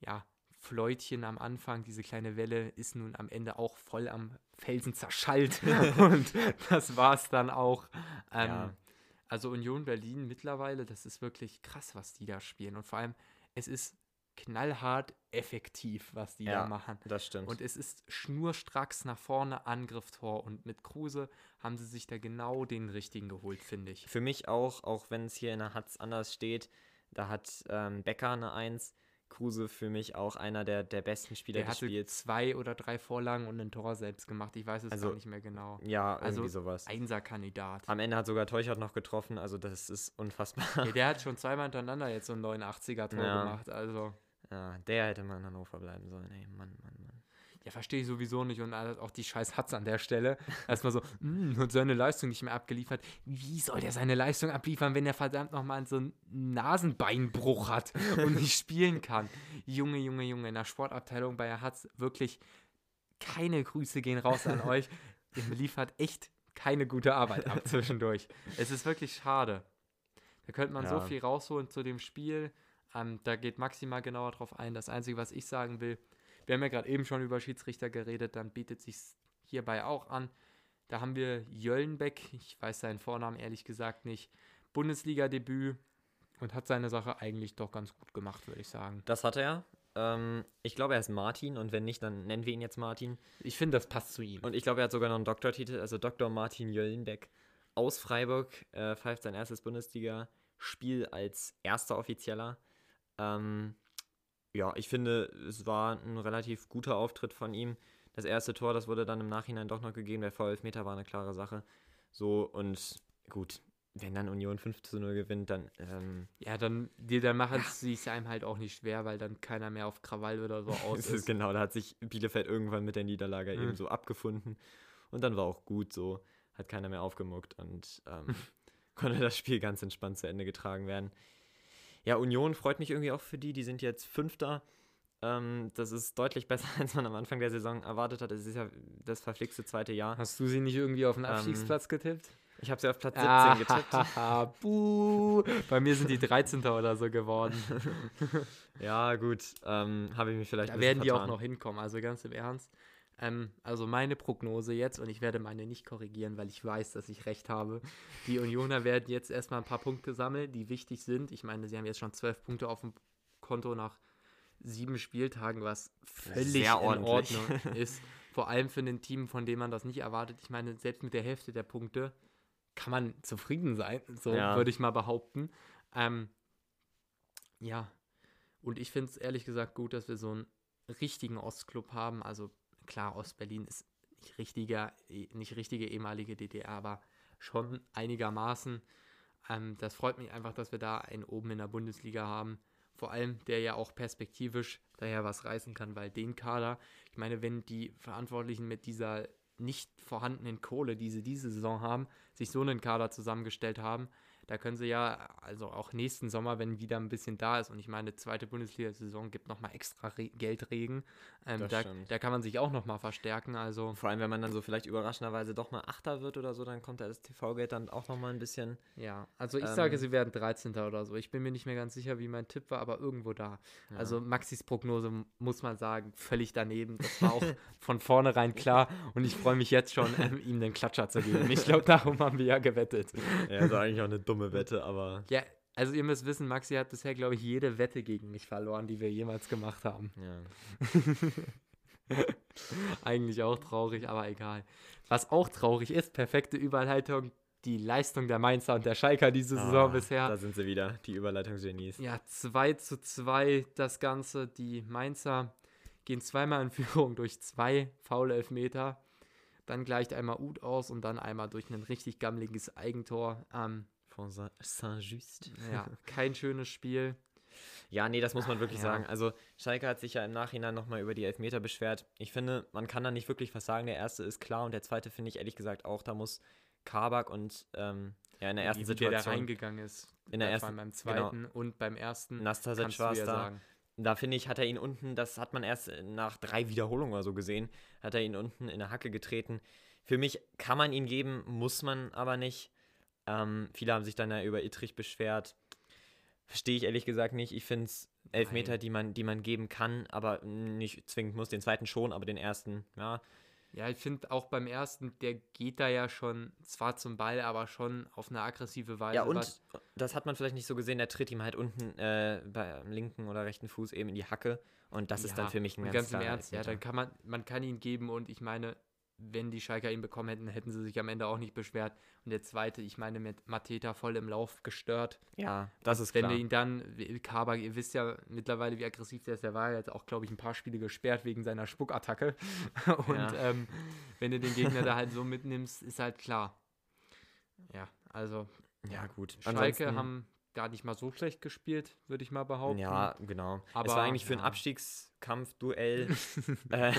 ja, Fläutchen am Anfang, diese kleine Welle ist nun am Ende auch voll am Felsen zerschallt und das war's dann auch. Ähm, Ja. Also Union Berlin mittlerweile, das ist wirklich krass, was die da spielen und vor allem, es ist knallhart effektiv, was die da Ja, machen. das stimmt. Und es ist schnurstracks nach vorne Angriff Tor. Und mit Kruse haben sie sich da genau den richtigen geholt, finde ich. Für mich auch, auch wenn es hier in der Hatz anders steht, da hat ähm, Becker eine Eins. Kruse für mich auch einer der, der besten Spieler Der hatte Spiels. zwei oder drei Vorlagen und ein Tor selbst gemacht. Ich weiß es Also, gar nicht mehr genau. Ja, Also irgendwie sowas. Einser-Kandidat. Am Ende hat sogar Teuchert noch getroffen, also das ist unfassbar. Ja, der hat schon zweimal hintereinander jetzt so ein 89er-Tor Ja. gemacht. Also, Ja, der hätte mal in Hannover bleiben sollen. Ey, Mann, Mann, Mann. ja, verstehe ich sowieso nicht. Und auch die scheiß Hatz an der Stelle. Erstmal so, "Mm, und seine Leistung nicht mehr abgeliefert. Wie soll der seine Leistung abliefern, wenn er verdammt nochmal so einen Nasenbeinbruch hat und nicht spielen kann? Junge, Junge, Junge, in der Sportabteilung bei der Hatz wirklich keine Grüße gehen raus an euch. Ihr liefert echt keine gute Arbeit ab zwischendurch. Es ist wirklich schade. Da könnte man so Ja. viel rausholen zu dem Spiel. Ähm, da geht maximal genauer drauf ein. Das Einzige, was ich sagen will, wir haben ja gerade eben schon über Schiedsrichter geredet, dann bietet sich hierbei auch an. Da haben wir Jöllenbeck, ich weiß seinen Vornamen ehrlich gesagt nicht, Bundesliga-Debüt und hat seine Sache eigentlich doch ganz gut gemacht, würde ich sagen. Das hat er. Ähm, ich glaube, er ist Martin und wenn nicht, dann nennen wir ihn jetzt Martin. Ich finde, das passt zu ihm. Und ich glaube, er hat sogar noch einen Doktortitel, also Dr. Martin Jöllenbeck aus Freiburg, äh, pfeift sein erstes Bundesliga-Spiel als erster Offizieller. Ähm, ja, ich finde, es war ein relativ guter Auftritt von ihm. Das erste Tor, das wurde dann im Nachhinein doch noch gegeben. Der V11-Meter war eine klare Sache. So, und gut, wenn dann Union 5 zu 0 gewinnt, dann. Ähm, ja, dann, die, dann machen ja. sie es einem halt auch nicht schwer, weil dann keiner mehr auf Krawall oder so aus ist. ist. Genau, da hat sich Bielefeld irgendwann mit der Niederlage mhm. eben so abgefunden. Und dann war auch gut so, hat keiner mehr aufgemuckt und ähm, konnte das Spiel ganz entspannt zu Ende getragen werden. Ja, Union freut mich irgendwie auch für die. Die sind jetzt Fünfter. Ähm, das ist deutlich besser, als man am Anfang der Saison erwartet hat. Es ist ja das verflixte zweite Jahr. Hast du sie nicht irgendwie auf den ähm, Abstiegsplatz ähm, getippt? Ich habe sie auf Platz 17 ah, getippt. Buh. Bei mir sind die 13. oder so geworden. ja, gut. Ähm, habe ich mich vielleicht. Da werden die auch noch hinkommen, also ganz im Ernst. Ähm, also meine Prognose jetzt, und ich werde meine nicht korrigieren, weil ich weiß, dass ich recht habe. Die Unioner werden jetzt erstmal ein paar Punkte sammeln, die wichtig sind. Ich meine, sie haben jetzt schon zwölf Punkte auf dem Konto nach sieben Spieltagen, was völlig in. Ordnung ist. Vor allem für ein Team, von dem man das nicht erwartet. Ich meine, selbst mit der Hälfte der Punkte kann man zufrieden sein, so ja. würde ich mal behaupten. Ähm, ja, und ich finde es ehrlich gesagt gut, dass wir so einen richtigen Ostclub haben. Also klar, Ostberlin ist nicht richtiger, nicht richtige ehemalige DDR, aber schon einigermaßen. Ähm, das freut mich einfach, dass wir da einen oben in der Bundesliga haben. Vor allem, der ja auch perspektivisch daher was reißen kann, weil den Kader, ich meine, wenn die Verantwortlichen mit dieser nicht vorhandenen Kohle, die sie diese Saison haben, sich so einen Kader zusammengestellt haben, da können sie ja, also auch nächsten Sommer, wenn wieder ein bisschen da ist, und ich meine, zweite Bundesliga-Saison gibt nochmal extra Re Geldregen, ähm, da, da, kann man sich auch nochmal verstärken. Also Vor allem, wenn man dann so vielleicht überraschenderweise doch mal Achter wird oder so, dann kommt da das TV-Geld dann auch nochmal ein bisschen. Ja, also ich ähm, sage, sie werden 13. oder so. Ich bin mir nicht mehr ganz sicher, wie mein Tipp war, aber irgendwo da. Ja. Also Maxis Prognose, muss man sagen, völlig daneben. Das war auch von vornherein klar und ich freue mich jetzt schon, ähm, ihm den Klatscher zu geben. Ich glaube, darum haben wir ja gewettet. Ja, das war eigentlich auch eine dumme Wette, aber. Ja, also ihr müsst wissen, Maxi hat bisher, glaube ich, jede Wette gegen mich verloren, die wir jemals gemacht haben. Ja. Eigentlich auch traurig, aber egal. Was auch traurig ist, perfekte Überleitung, die Leistung der Mainzer und der Schalker diese ah, Saison bisher. Da sind sie wieder, die Überleitungsgenies. Ja, 2 zu 2 das Ganze. Die Mainzer gehen zweimal in Führung durch zwei faule Elfmeter. Dann gleicht einmal Ut aus und dann einmal durch ein richtig gammeliges Eigentor. Ähm, von Saint-Just. Ja, kein schönes Spiel. Ja, nee, das muss man wirklich ja. sagen. Also Schalke hat sich ja im Nachhinein nochmal über die Elfmeter beschwert. Ich finde, man kann da nicht wirklich was sagen. Der erste ist klar und der zweite finde ich ehrlich gesagt auch. Da muss Kabak und ähm, ja in der ersten Wie Situation. Der da reingegangen ist. In der ersten. Beim zweiten genau. und beim ersten. Nastasic war es da. Sagen. Da finde ich, hat er ihn unten, das hat man erst nach drei Wiederholungen oder so gesehen, hat er ihn unten in der Hacke getreten. Für mich kann man ihn geben, muss man aber nicht. Ähm, viele haben sich dann ja über Ittrich beschwert. Verstehe ich ehrlich gesagt nicht. Ich finde es Elfmeter, die man, die man geben kann, aber nicht zwingend muss. Den zweiten schon, aber den ersten, ja. Ja, ich finde auch beim ersten, der geht da ja schon zwar zum Ball, aber schon auf eine aggressive Weise. Ja, und was. das hat man vielleicht nicht so gesehen, der tritt ihm halt unten äh, beim linken oder rechten Fuß eben in die Hacke. Und das ja, ist dann für mich ein ganz, ganz im Ernst, ja, dann kann man, man kann ihn geben und ich meine, wenn die Schalker ihn bekommen hätten, hätten sie sich am Ende auch nicht beschwert. Und der zweite, ich meine, mit Mateta voll im Lauf gestört. Ja, das ist wenn klar. Wenn wir ihn dann, Kabak, ihr wisst ja mittlerweile, wie aggressiv der ist, der war jetzt auch, glaube ich, ein paar Spiele gesperrt wegen seiner Spuckattacke. Und ja. ähm, wenn du den Gegner da halt so mitnimmst, ist halt klar. Ja, also. Ja, gut. Schalke Ansonsten, haben gar nicht mal so schlecht gespielt, würde ich mal behaupten. Ja, genau. Aber es war eigentlich für ja. ein Abstiegskampf, Duell. äh,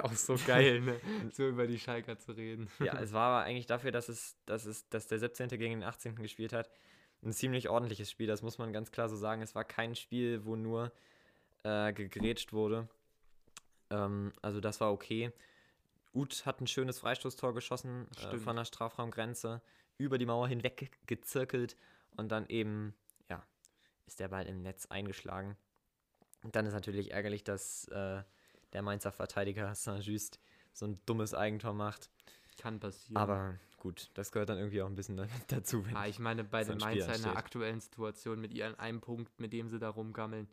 auch so geil, ne? so über die Schalker zu reden. ja, es war aber eigentlich dafür, dass es, dass es, dass der 17. gegen den 18. gespielt hat. Ein ziemlich ordentliches Spiel, das muss man ganz klar so sagen. Es war kein Spiel, wo nur äh, gegrätscht wurde. Ähm, also das war okay. Uth hat ein schönes Freistoßtor geschossen äh, von der Strafraumgrenze, über die Mauer hinweg gezirkelt und dann eben, ja, ist der Ball im Netz eingeschlagen. Und dann ist natürlich ärgerlich, dass äh, der Mainzer Verteidiger Saint-Just so ein dummes Eigentor macht. Kann passieren. Aber gut, das gehört dann irgendwie auch ein bisschen dazu. Wenn ja, ich meine, bei den Mainzer in der aktuellen Situation mit ihren einem Punkt, mit dem sie da rumgammeln,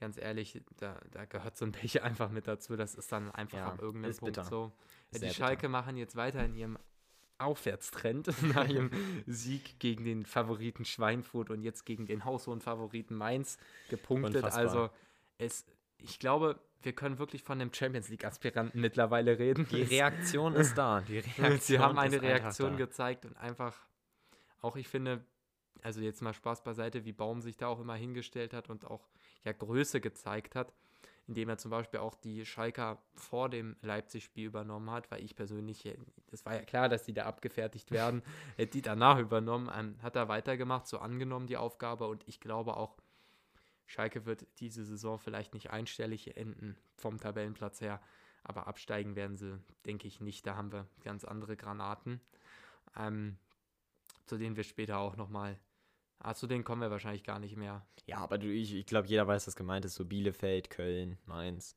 ganz ehrlich, da, da gehört so ein Pech einfach mit dazu. Das ist dann einfach ja, ab irgendeinem Punkt bitter. so. Ja, die Schalke bitter. machen jetzt weiter in ihrem Aufwärtstrend nach ihrem Sieg gegen den Favoriten Schweinfurt und jetzt gegen den haushohen Favoriten Mainz gepunktet. Unfassbar. Also es, ich glaube, wir können wirklich von einem Champions League-Aspiranten mittlerweile reden. Die Reaktion ist da. Die Reaktion Sie haben eine Reaktion gezeigt und einfach, auch ich finde, also jetzt mal Spaß beiseite, wie Baum sich da auch immer hingestellt hat und auch ja Größe gezeigt hat, indem er zum Beispiel auch die Schalker vor dem Leipzig-Spiel übernommen hat, weil ich persönlich, das war ja klar, dass die da abgefertigt werden, hätte die danach übernommen, ähm, hat er weitergemacht, so angenommen die Aufgabe und ich glaube auch, Schalke wird diese Saison vielleicht nicht einstellig enden vom Tabellenplatz her, aber absteigen werden sie, denke ich nicht. Da haben wir ganz andere Granaten, ähm, zu denen wir später auch nochmal Ah, zu denen kommen wir wahrscheinlich gar nicht mehr. Ja, aber du, ich, ich glaube, jeder weiß, was gemeint ist. So Bielefeld, Köln, Mainz.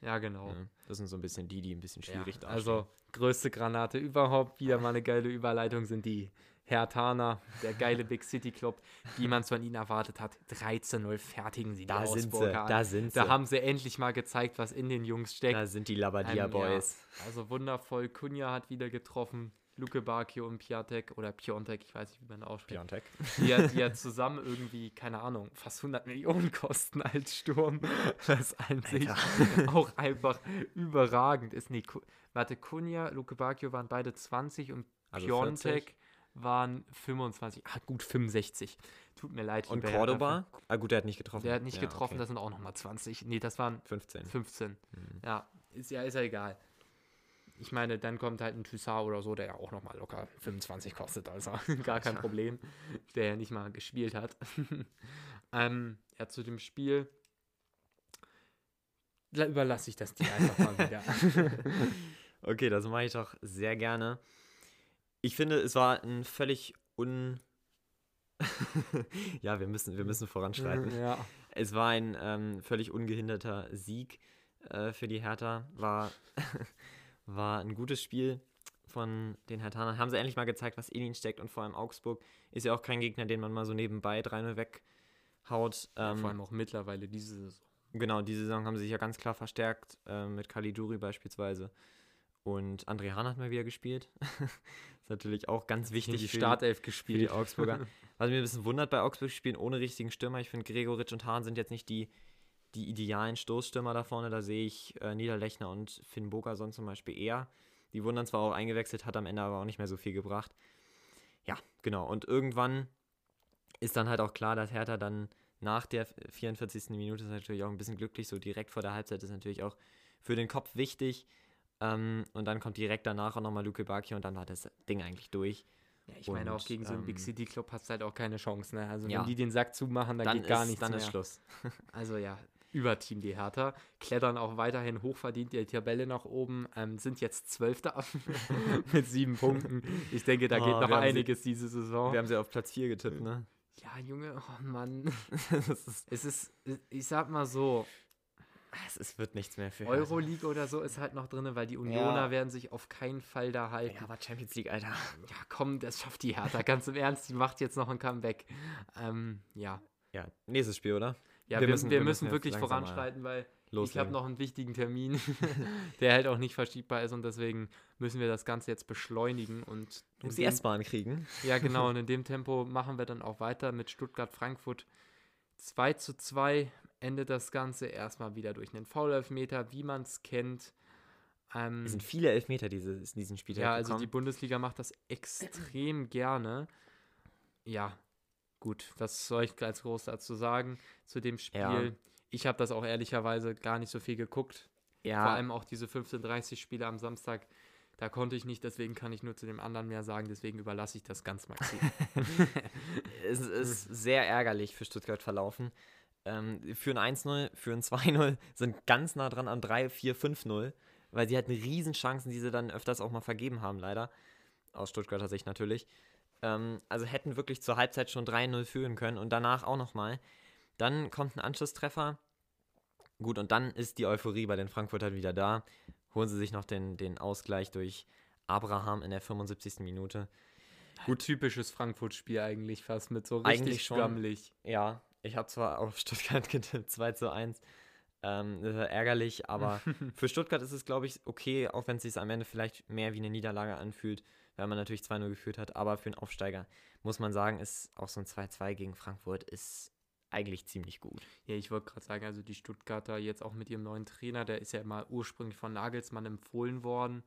Ja, genau. Ja, das sind so ein bisschen die, die ein bisschen schwierig ja, da Also, größte Granate überhaupt, wieder mal eine geile Überleitung, sind die Hertaner, der geile Big City Club, wie man es von ihnen erwartet hat. 13-0 fertigen sie da sind sie, Da sind sie. Da haben sie endlich mal gezeigt, was in den Jungs steckt. Da sind die Labadia ähm, Boys. Ja, also wundervoll. Kunja hat wieder getroffen. Luke Bakio und Piatek oder Piontek, ich weiß nicht, wie man ausspricht. Piontek. Die die ja zusammen irgendwie, keine Ahnung, fast 100 Millionen kosten als Sturm. Das an sich auch einfach überragend ist. Nee, warte, Kunja, Luke Bakio waren beide 20 und also Piontek waren 25, ah gut, 65. Tut mir leid. Und Cordoba? Ah gut, der hat nicht getroffen. Der hat nicht ja, getroffen, okay. das sind auch nochmal 20. Nee, das waren 15. 15. Mhm. Ja, ist ja, ist ja egal ich meine, dann kommt halt ein Toussaint oder so, der ja auch nochmal locker 25 kostet, also gar kein Problem, der ja nicht mal gespielt hat. ähm, ja, zu dem Spiel überlasse ich das dir einfach mal wieder. okay, das mache ich doch sehr gerne. Ich finde, es war ein völlig un. ja, wir müssen, wir müssen voranschreiten. Ja. Es war ein ähm, völlig ungehinderter Sieg äh, für die Hertha. War war ein gutes Spiel von den Hertanern. Haben sie endlich mal gezeigt, was in ihnen steckt und vor allem Augsburg ist ja auch kein Gegner, den man mal so nebenbei 3-0 weghaut. Ähm, vor allem auch mittlerweile diese Saison. Genau, diese Saison haben sie sich ja ganz klar verstärkt, äh, mit Kaliduri beispielsweise. Und André Hahn hat mal wieder gespielt. ist natürlich auch ganz wichtig. Die Startelf gespielt. Für die Augsburger. Was mich ein bisschen wundert bei Augsburg spielen ohne richtigen Stürmer. Ich finde, Gregoritsch und Hahn sind jetzt nicht die die idealen Stoßstürmer da vorne. Da sehe ich äh, Niederlechner und Finn Bogerson zum Beispiel eher. Die wurden dann zwar auch eingewechselt, hat am Ende aber auch nicht mehr so viel gebracht. Ja, genau. Und irgendwann ist dann halt auch klar, dass Hertha dann nach der 44. Minute ist natürlich auch ein bisschen glücklich. So direkt vor der Halbzeit ist natürlich auch für den Kopf wichtig. Ähm, und dann kommt direkt danach auch nochmal Luke Baki und dann war das Ding eigentlich durch. Ja, ich meine, auch gegen so einen ähm, Big City Club hast du halt auch keine Chance. Ne? Also, ja. wenn die den Sack zumachen, dann, dann geht ist, gar nichts dann mehr. Dann ist Schluss. also, ja, Überteam, die Hertha. Klettern auch weiterhin hochverdient die Tabelle nach oben. Ähm, sind jetzt Zwölfter mit sieben Punkten. Ich denke, da oh, geht noch einiges sie, diese Saison. Wir haben sie auf Platz 4 getippt, ne? Ja, Junge, oh Mann. es ist, ich sag mal so. Es, es wird nichts mehr für Euroleague oder so ist halt noch drin, weil die Unioner ja. werden sich auf keinen Fall da halten. Ja, aber Champions League, Alter. Ja, komm, das schafft die Hertha. Ganz im Ernst, die macht jetzt noch ein Comeback. Ähm, ja. Ja, nächstes Spiel, oder? Ja, wir, wir müssen, wir müssen wirklich voranschreiten, weil loslegen. ich habe noch einen wichtigen Termin, der halt auch nicht verschiebbar ist und deswegen müssen wir das Ganze jetzt beschleunigen und um die S-Bahn kriegen. Ja, genau. Und in dem Tempo machen wir dann auch weiter mit Stuttgart-Frankfurt 2 zu 2 endet das Ganze erstmal wieder durch einen Foul-Elfmeter, wie man es kennt. Ähm, es sind viele Elfmeter diese, in diesem Spiel. Ja, also die Bundesliga macht das extrem gerne. Ja, gut, was soll ich als groß dazu sagen zu dem Spiel? Ja. Ich habe das auch ehrlicherweise gar nicht so viel geguckt. Ja. Vor allem auch diese 15:30 Spiele am Samstag. Da konnte ich nicht, deswegen kann ich nur zu dem anderen mehr sagen, deswegen überlasse ich das ganz Maxim. es ist sehr ärgerlich für Stuttgart verlaufen. Ähm, für ein 1-0, für ein 2-0 sind ganz nah dran an 3, 4, 5-0, weil sie hatten Riesenchancen, die sie dann öfters auch mal vergeben haben, leider. Aus Stuttgarter Sicht natürlich. Ähm, also hätten wirklich zur Halbzeit schon 3-0 führen können und danach auch nochmal. Dann kommt ein Anschlusstreffer. Gut, und dann ist die Euphorie bei den Frankfurtern wieder da. Holen sie sich noch den, den Ausgleich durch Abraham in der 75. Minute. Gut, typisches Frankfurt-Spiel eigentlich fast mit so richtig eigentlich schon, Ja, ich habe zwar auf Stuttgart getippt, 2 zu 1. Ähm, das ist ärgerlich, aber für Stuttgart ist es, glaube ich, okay, auch wenn es sich am Ende vielleicht mehr wie eine Niederlage anfühlt weil man natürlich 2-0 geführt hat. Aber für einen Aufsteiger muss man sagen, ist auch so ein 2-2 gegen Frankfurt ist eigentlich ziemlich gut. Ja, ich wollte gerade sagen, also die Stuttgarter jetzt auch mit ihrem neuen Trainer, der ist ja mal ursprünglich von Nagelsmann empfohlen worden.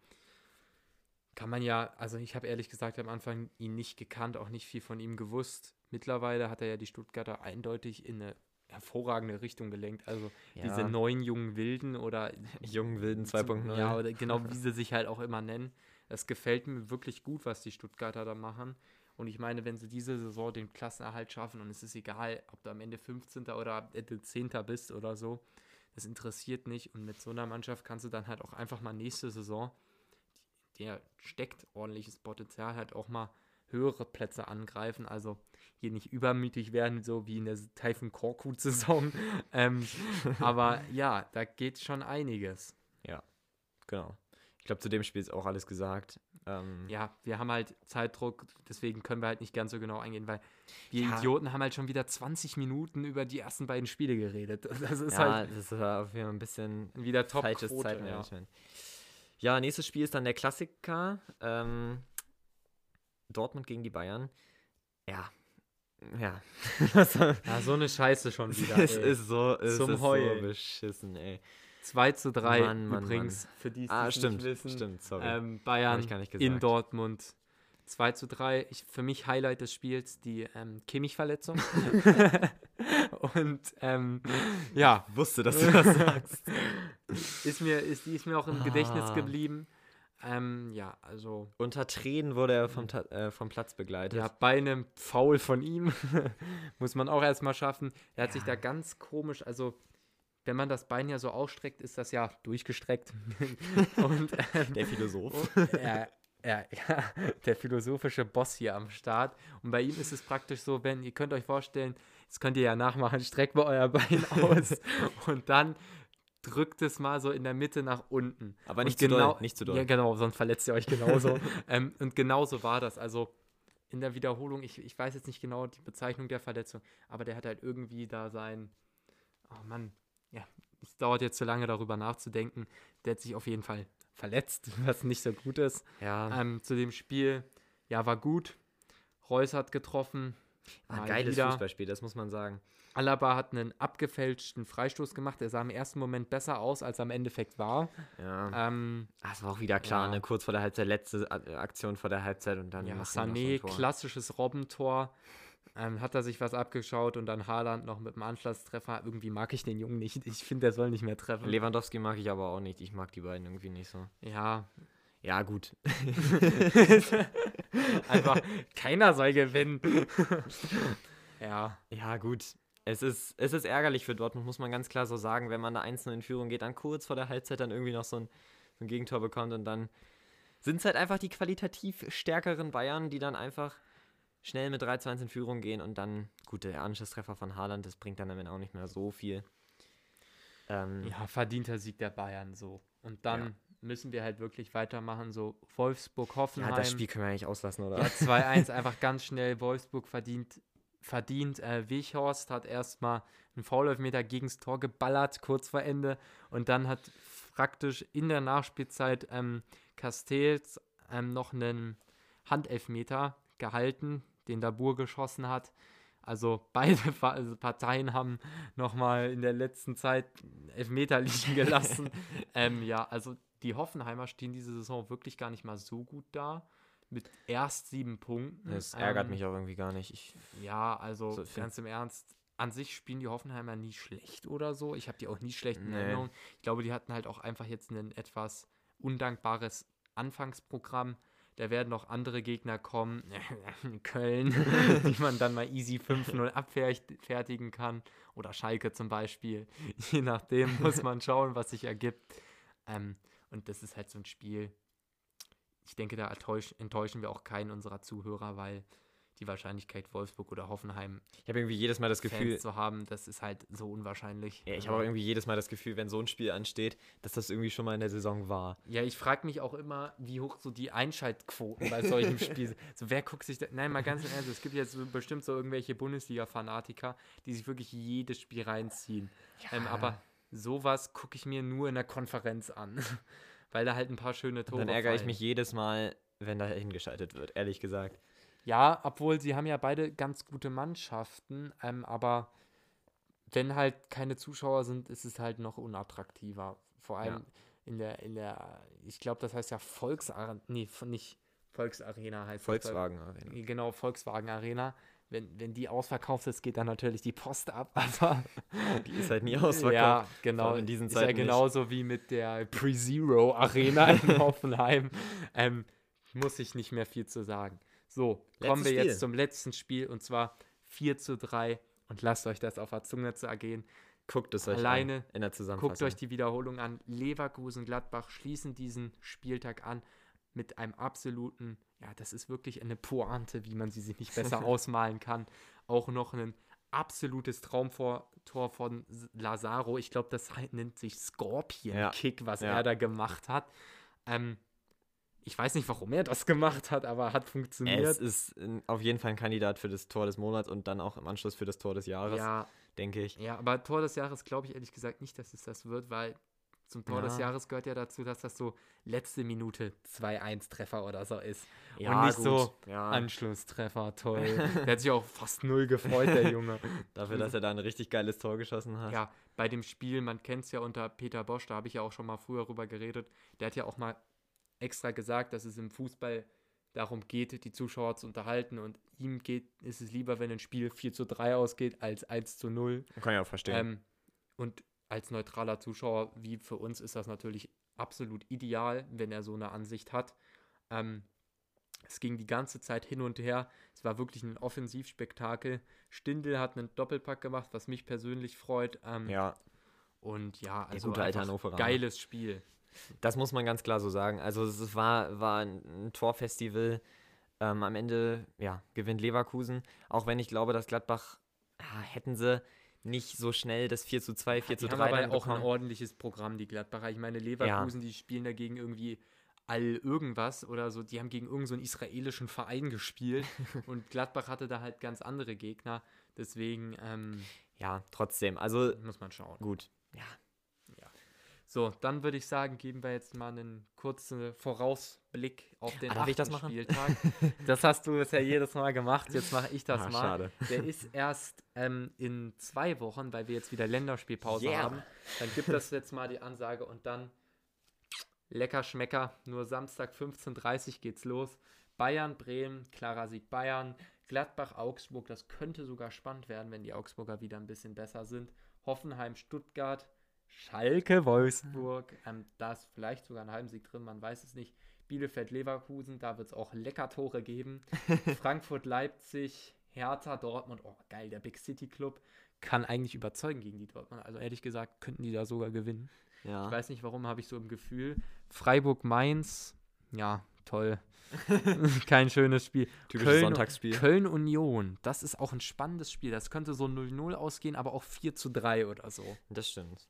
Kann man ja, also ich habe ehrlich gesagt am Anfang ihn nicht gekannt, auch nicht viel von ihm gewusst. Mittlerweile hat er ja die Stuttgarter eindeutig in eine hervorragende Richtung gelenkt. Also ja. diese neuen jungen Wilden oder jungen Wilden 2.0. Ja, oder genau wie sie sich halt auch immer nennen. Das gefällt mir wirklich gut, was die Stuttgarter da machen. Und ich meine, wenn sie diese Saison den Klassenerhalt schaffen und es ist egal, ob du am Ende 15. oder 10. bist oder so, das interessiert nicht. Und mit so einer Mannschaft kannst du dann halt auch einfach mal nächste Saison, der steckt ordentliches Potenzial, halt auch mal höhere Plätze angreifen. Also hier nicht übermütig werden, so wie in der Typhoon Korkut-Saison. ähm, aber ja, da geht schon einiges. Ja, genau. Ich glaube, zu dem Spiel ist auch alles gesagt. Ähm, ja, wir haben halt Zeitdruck, deswegen können wir halt nicht ganz so genau eingehen, weil wir ja. Idioten haben halt schon wieder 20 Minuten über die ersten beiden Spiele geredet. Das ist ja, halt das ist auf jeden Fall ein bisschen wieder top falsches Zeitmanagement. Ja. ja, nächstes Spiel ist dann der Klassiker. Ähm, Dortmund gegen die Bayern. Ja. Ja. ja, so eine Scheiße schon wieder. es ey. ist so, es Zum ist Heulen. so beschissen, ey. 2 zu 3 Mann, Mann, übrigens, Mann. für die es ah, stimmt, nicht wissen. Stimmt, sorry. Ähm, Bayern in Dortmund 2 zu 3. Ich, für mich Highlight des Spiels die ähm, Kimmich-Verletzung. Und ähm, ja. Ich wusste, dass du das sagst. ist mir, ist, die ist mir auch im ah. Gedächtnis geblieben. Ähm, ja, also. Unter Tränen wurde er vom, äh, vom Platz begleitet. Ja, bei einem Foul von ihm muss man auch erstmal schaffen. Er hat ja. sich da ganz komisch, also wenn man das Bein ja so ausstreckt, ist das ja durchgestreckt. und, ähm, der Philosoph. ja, ja, ja, der philosophische Boss hier am Start. Und bei ihm ist es praktisch so, wenn, ihr könnt euch vorstellen, das könnt ihr ja nachmachen, streckt mal euer Bein aus und dann drückt es mal so in der Mitte nach unten. Aber nicht und zu genau, doll, nicht zu doll. Ja, genau, sonst verletzt ihr euch genauso. ähm, und genauso war das. Also in der Wiederholung, ich, ich weiß jetzt nicht genau die Bezeichnung der Verletzung, aber der hat halt irgendwie da sein, oh Mann, ja, es dauert jetzt zu lange darüber nachzudenken. Der hat sich auf jeden Fall verletzt, was nicht so gut ist. Ja. Ähm, zu dem Spiel, ja, war gut. Reus hat getroffen. War ein geiles wieder. Fußballspiel, das muss man sagen. Alaba hat einen abgefälschten Freistoß gemacht. Der sah im ersten Moment besser aus, als er im Endeffekt war. Ja. Ähm, das war auch wieder klar, ja. ne? kurz vor der Halbzeit, letzte Aktion vor der Halbzeit und dann. Ja, Sané, klassisches Robbentor. Ähm, hat er sich was abgeschaut und dann Haaland noch mit dem Anschlusstreffer. Irgendwie mag ich den Jungen nicht. Ich finde, der soll nicht mehr treffen. Lewandowski mag ich aber auch nicht. Ich mag die beiden irgendwie nicht so. Ja. Ja, gut. Einfach, keiner soll gewinnen. ja. Ja, gut. Es ist, es ist ärgerlich für Dortmund, muss man ganz klar so sagen, wenn man da einzeln in Führung geht, dann kurz vor der Halbzeit dann irgendwie noch so ein, so ein Gegentor bekommt und dann sind es halt einfach die qualitativ stärkeren Bayern, die dann einfach schnell mit 3-2 in Führung gehen und dann, gut, der Anschlusstreffer von Haaland, das bringt dann damit auch nicht mehr so viel. Ähm, ja, verdienter Sieg der Bayern so. Und dann ja. müssen wir halt wirklich weitermachen, so Wolfsburg-Hoffenheim. Ja, das Spiel können wir eigentlich auslassen, oder? Ja, 2-1 einfach ganz schnell. Wolfsburg verdient, verdient. Äh, Wichhorst hat erstmal einen Foulelfmeter gegens Tor geballert, kurz vor Ende. Und dann hat praktisch in der Nachspielzeit ähm, Castells ähm, noch einen Handelfmeter gehalten, den Dabur geschossen hat. Also beide also Parteien haben nochmal in der letzten Zeit Elfmeter liegen gelassen. ähm, ja, also die Hoffenheimer stehen diese Saison wirklich gar nicht mal so gut da. Mit erst sieben Punkten. Das ärgert ähm, mich auch irgendwie gar nicht. Ich, ja, also so ganz im Ernst, an sich spielen die Hoffenheimer nie schlecht oder so. Ich habe die auch nie schlecht in nee. Erinnerung. Ich glaube, die hatten halt auch einfach jetzt ein etwas undankbares Anfangsprogramm da werden noch andere Gegner kommen, Köln, die man dann mal easy 5-0 abfertigen kann. Oder Schalke zum Beispiel. Je nachdem muss man schauen, was sich ergibt. Ähm, und das ist halt so ein Spiel. Ich denke, da enttäuschen wir auch keinen unserer Zuhörer, weil die Wahrscheinlichkeit, Wolfsburg oder Hoffenheim ich habe irgendwie jedes Mal das Gefühl Fans zu haben, das ist halt so unwahrscheinlich. Ja, ich habe auch irgendwie jedes Mal das Gefühl, wenn so ein Spiel ansteht, dass das irgendwie schon mal in der Saison war. Ja, ich frage mich auch immer, wie hoch so die Einschaltquoten bei solchen Spielen sind. So, wer guckt sich da. Nein, mal ganz im Ernst, es gibt jetzt so bestimmt so irgendwelche Bundesliga-Fanatiker, die sich wirklich jedes Spiel reinziehen. Ja. Ähm, aber sowas gucke ich mir nur in der Konferenz an. Weil da halt ein paar schöne Tore Dann ärgere fallen. ich mich jedes Mal, wenn da hingeschaltet wird, ehrlich gesagt. Ja, obwohl sie haben ja beide ganz gute Mannschaften, ähm, aber wenn halt keine Zuschauer sind, ist es halt noch unattraktiver. Vor allem ja. in der, in der, ich glaube, das heißt ja Volksarena, nee, nicht Volksarena heißt Volkswagen Arena. Genau, Volkswagen Arena. Wenn, wenn die ausverkauft ist, geht dann natürlich die Post ab, aber die ist halt nie ausverkauft. Ja, genau. In diesen Zeiten ist ja genauso nicht. wie mit der Pre-Zero Arena in Hoffenheim. Ähm, muss ich nicht mehr viel zu sagen. So, Letztes kommen wir jetzt zum letzten Spiel und zwar 4 zu 3 und lasst euch das auf der Zunge zu ergehen. Guckt es euch Alleine, an in der Zusammenfassung. Guckt euch die Wiederholung an. Leverkusen, Gladbach schließen diesen Spieltag an mit einem absoluten, ja, das ist wirklich eine Pointe, wie man sie sich nicht besser ausmalen kann. Auch noch ein absolutes Traumtor von Lazaro. Ich glaube, das nennt sich Scorpion-Kick, ja. was ja. er da gemacht hat. Ähm, ich weiß nicht, warum er das gemacht hat, aber hat funktioniert. Es ist auf jeden Fall ein Kandidat für das Tor des Monats und dann auch im Anschluss für das Tor des Jahres, ja, denke ich. Ja, aber Tor des Jahres glaube ich ehrlich gesagt nicht, dass es das wird, weil zum Tor ja. des Jahres gehört ja dazu, dass das so letzte Minute 2-1-Treffer oder so ist. Ja, und nicht gut. so ja. Anschlusstreffer, toll. der hat sich auch fast null gefreut, der Junge. Dafür, dass er da ein richtig geiles Tor geschossen hat. Ja, bei dem Spiel, man kennt es ja unter Peter Bosch, da habe ich ja auch schon mal früher drüber geredet, der hat ja auch mal extra gesagt, dass es im Fußball darum geht, die Zuschauer zu unterhalten und ihm geht, ist es lieber, wenn ein Spiel 4 zu 3 ausgeht, als 1 zu 0. Kann ich auch verstehen. Ähm, und als neutraler Zuschauer, wie für uns, ist das natürlich absolut ideal, wenn er so eine Ansicht hat. Ähm, es ging die ganze Zeit hin und her. Es war wirklich ein Offensivspektakel. Stindel hat einen Doppelpack gemacht, was mich persönlich freut. Ähm, ja. Und ja, also ja, geiles Spiel. Das muss man ganz klar so sagen. Also es war, war ein Torfestival. Ähm, am Ende ja, gewinnt Leverkusen. Auch wenn ich glaube, dass Gladbach ja, hätten sie nicht so schnell das 4 zu 2, 4 zu 3 haben aber auch ein ordentliches Programm, die Gladbacher. Ich meine, Leverkusen, ja. die spielen dagegen irgendwie all irgendwas oder so. Die haben gegen irgendeinen so israelischen Verein gespielt und Gladbach hatte da halt ganz andere Gegner. Deswegen, ähm, ja, trotzdem. Also muss man schauen. Gut, ja. So, dann würde ich sagen, geben wir jetzt mal einen kurzen Vorausblick auf den ah, das Spieltag. das hast du bisher jedes Mal gemacht, jetzt mache ich das ah, mal. Schade. Der ist erst ähm, in zwei Wochen, weil wir jetzt wieder Länderspielpause yeah. haben. Dann gibt es jetzt mal die Ansage und dann lecker Schmecker. Nur Samstag 15.30 Uhr geht's los. Bayern, Bremen, klarer Sieg Bayern. Gladbach, Augsburg, das könnte sogar spannend werden, wenn die Augsburger wieder ein bisschen besser sind. Hoffenheim, Stuttgart, Schalke, Wolfsburg. Ähm, da ist vielleicht sogar ein Heimsieg drin, man weiß es nicht. Bielefeld, Leverkusen, da wird es auch lecker Tore geben. Frankfurt, Leipzig, Hertha, Dortmund. Oh, geil, der Big City Club kann eigentlich überzeugen gegen die Dortmund. Also ehrlich gesagt, könnten die da sogar gewinnen. Ja. Ich weiß nicht, warum habe ich so im Gefühl. Freiburg, Mainz, ja, toll. Kein schönes Spiel. Typisches Köln, Sonntagsspiel. Köln Union, das ist auch ein spannendes Spiel. Das könnte so 0-0 ausgehen, aber auch 4 zu 3 oder so. Das stimmt.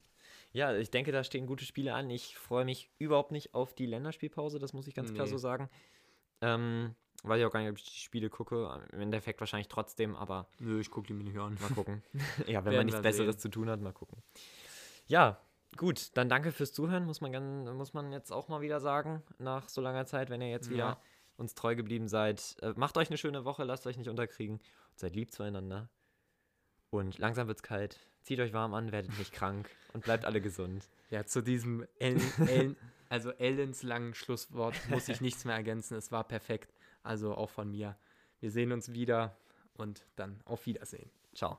Ja, ich denke, da stehen gute Spiele an. Ich freue mich überhaupt nicht auf die Länderspielpause, das muss ich ganz nee. klar so sagen. Ähm, weiß ich auch gar nicht, ob ich die Spiele gucke. Im Endeffekt wahrscheinlich trotzdem, aber. Nö, ich gucke die mir nicht an. Mal gucken. ja, wenn man nichts Besseres sehen. zu tun hat, mal gucken. Ja, gut, dann danke fürs Zuhören, muss man, muss man jetzt auch mal wieder sagen, nach so langer Zeit, wenn ihr jetzt ja. wieder uns treu geblieben seid. Äh, macht euch eine schöne Woche, lasst euch nicht unterkriegen seid lieb zueinander. Und langsam wird's kalt. Zieht euch warm an, werdet nicht krank und bleibt alle gesund. Ja, zu diesem also Ellens langen Schlusswort muss ich nichts mehr ergänzen. Es war perfekt. Also auch von mir. Wir sehen uns wieder und dann auf Wiedersehen.